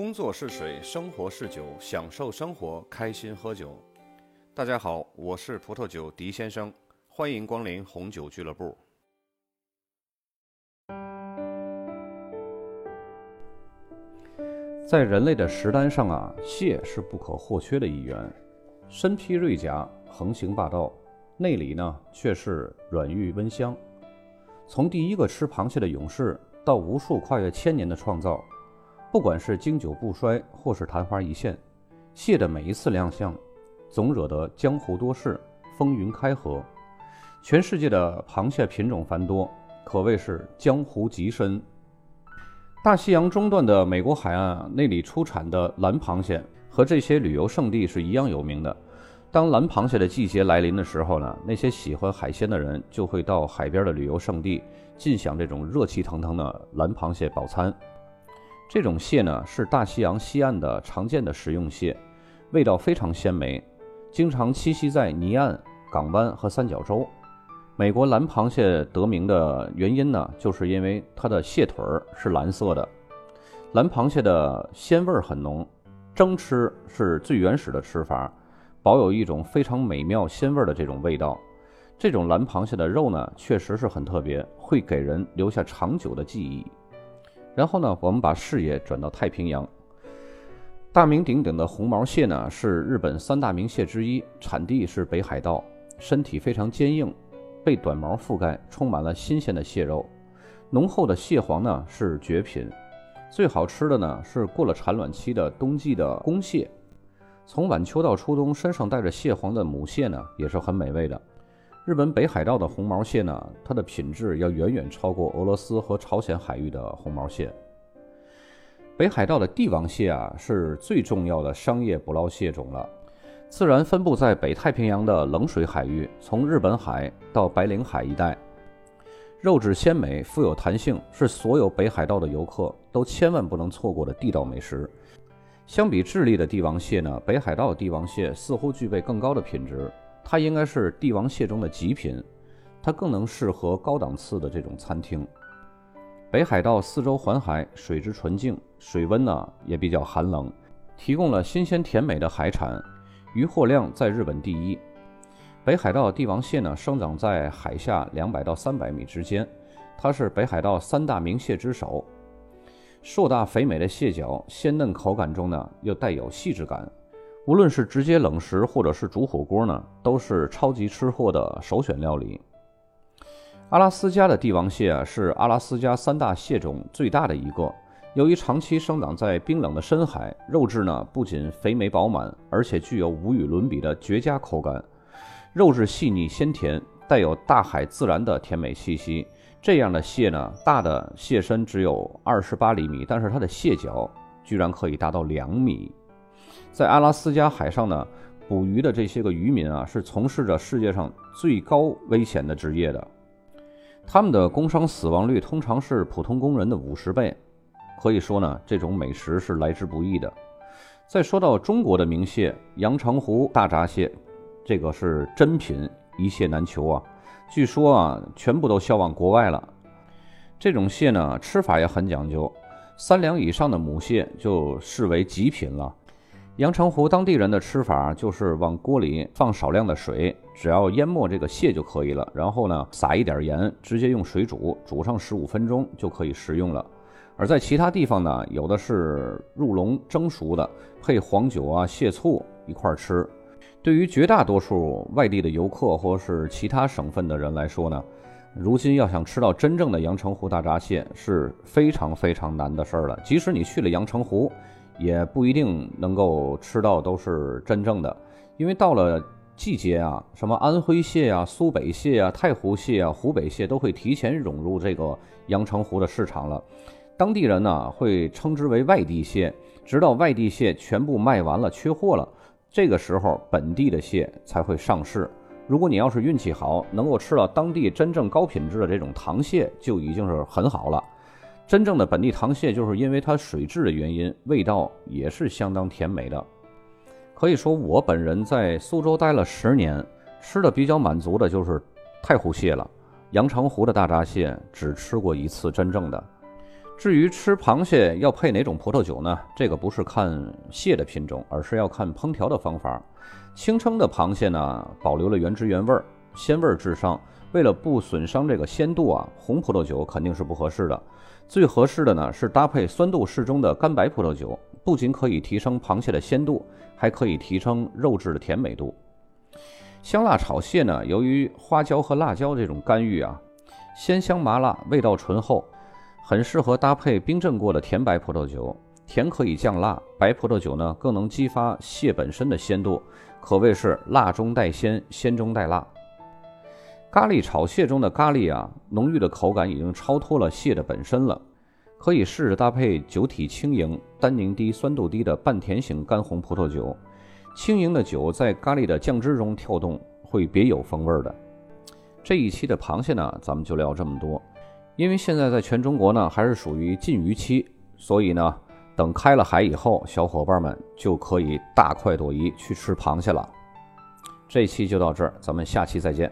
工作是水，生活是酒，享受生活，开心喝酒。大家好，我是葡萄酒狄先生，欢迎光临红酒俱乐部。在人类的食单上啊，蟹是不可或缺的一员。身披瑞甲，横行霸道，内里呢却是软玉温香。从第一个吃螃蟹的勇士，到无数跨越千年的创造，不管是经久不衰，或是昙花一现，蟹的每一次亮相，总惹得江湖多事，风云开合。全世界的螃蟹品种繁多，可谓是江湖极深。大西洋中段的美国海岸，那里出产的蓝螃蟹和这些旅游胜地是一样有名的。当蓝螃蟹的季节来临的时候呢，那些喜欢海鲜的人就会到海边的旅游胜地，尽享这种热气腾腾的蓝螃蟹饱餐。这种蟹呢，是大西洋西岸的常见的食用蟹，味道非常鲜美，经常栖息在泥岸、港湾和三角洲。美国蓝螃蟹得名的原因呢，就是因为它的蟹腿儿是蓝色的。蓝螃蟹的鲜味很浓，蒸吃是最原始的吃法，保有一种非常美妙鲜味的这种味道。这种蓝螃蟹的肉呢，确实是很特别，会给人留下长久的记忆。然后呢，我们把视野转到太平洋，大名鼎鼎的红毛蟹呢，是日本三大名蟹之一，产地是北海道，身体非常坚硬。被短毛覆盖，充满了新鲜的蟹肉，浓厚的蟹黄呢是绝品。最好吃的呢是过了产卵期的冬季的公蟹。从晚秋到初冬，身上带着蟹黄的母蟹呢也是很美味的。日本北海道的红毛蟹呢，它的品质要远远超过俄罗斯和朝鲜海域的红毛蟹。北海道的帝王蟹啊，是最重要的商业捕捞蟹种了。自然分布在北太平洋的冷水海域，从日本海到白令海一带，肉质鲜美，富有弹性，是所有北海道的游客都千万不能错过的地道美食。相比智利的帝王蟹呢，北海道帝王蟹似乎具备更高的品质，它应该是帝王蟹中的极品，它更能适合高档次的这种餐厅。北海道四周环海，水质纯净，水温呢也比较寒冷，提供了新鲜甜美的海产。渔获量在日本第一。北海道帝王蟹呢，生长在海下两百到三百米之间，它是北海道三大名蟹之首。硕大肥美的蟹脚，鲜嫩口感中呢，又带有细致感。无论是直接冷食，或者是煮火锅呢，都是超级吃货的首选料理。阿拉斯加的帝王蟹啊，是阿拉斯加三大蟹种最大的一个。由于长期生长在冰冷的深海，肉质呢不仅肥美饱满，而且具有无与伦比的绝佳口感。肉质细腻鲜甜，带有大海自然的甜美气息。这样的蟹呢，大的蟹身只有二十八厘米，但是它的蟹脚居然可以达到两米。在阿拉斯加海上呢，捕鱼的这些个渔民啊，是从事着世界上最高危险的职业的。他们的工伤死亡率通常是普通工人的五十倍。可以说呢，这种美食是来之不易的。再说到中国的名蟹阳澄湖大闸蟹，这个是珍品，一蟹难求啊。据说啊，全部都销往国外了。这种蟹呢，吃法也很讲究，三两以上的母蟹就视为极品了。阳澄湖当地人的吃法就是往锅里放少量的水，只要淹没这个蟹就可以了。然后呢，撒一点盐，直接用水煮，煮上十五分钟就可以食用了。而在其他地方呢，有的是入笼蒸熟的，配黄酒啊、蟹醋一块儿吃。对于绝大多数外地的游客或是其他省份的人来说呢，如今要想吃到真正的阳澄湖大闸蟹是非常非常难的事儿了。即使你去了阳澄湖，也不一定能够吃到都是真正的，因为到了季节啊，什么安徽蟹啊、苏北蟹啊、太湖蟹啊、湖北蟹都会提前涌入这个阳澄湖的市场了。当地人呢会称之为外地蟹，直到外地蟹全部卖完了、缺货了，这个时候本地的蟹才会上市。如果你要是运气好，能够吃到当地真正高品质的这种塘蟹，就已经是很好了。真正的本地塘蟹，就是因为它水质的原因，味道也是相当甜美的。可以说，我本人在苏州待了十年，吃的比较满足的就是太湖蟹了。阳澄湖的大闸蟹只吃过一次真正的。至于吃螃蟹要配哪种葡萄酒呢？这个不是看蟹的品种，而是要看烹调的方法。清蒸的螃蟹呢，保留了原汁原味儿，鲜味儿至上。为了不损伤这个鲜度啊，红葡萄酒肯定是不合适的。最合适的呢是搭配酸度适中的干白葡萄酒，不仅可以提升螃蟹的鲜度，还可以提升肉质的甜美度。香辣炒蟹呢，由于花椒和辣椒这种干预啊，鲜香麻辣，味道醇厚，很适合搭配冰镇过的甜白葡萄酒。甜可以降辣，白葡萄酒呢更能激发蟹本身的鲜度，可谓是辣中带鲜，鲜中带辣。咖喱炒蟹中的咖喱啊，浓郁的口感已经超脱了蟹的本身了，可以试着搭配酒体轻盈、单宁低、酸度低的半甜型干红葡萄酒。轻盈的酒在咖喱的酱汁中跳动，会别有风味的。这一期的螃蟹呢，咱们就聊这么多。因为现在在全中国呢，还是属于禁渔期，所以呢，等开了海以后，小伙伴们就可以大快朵颐去吃螃蟹了。这期就到这儿，咱们下期再见。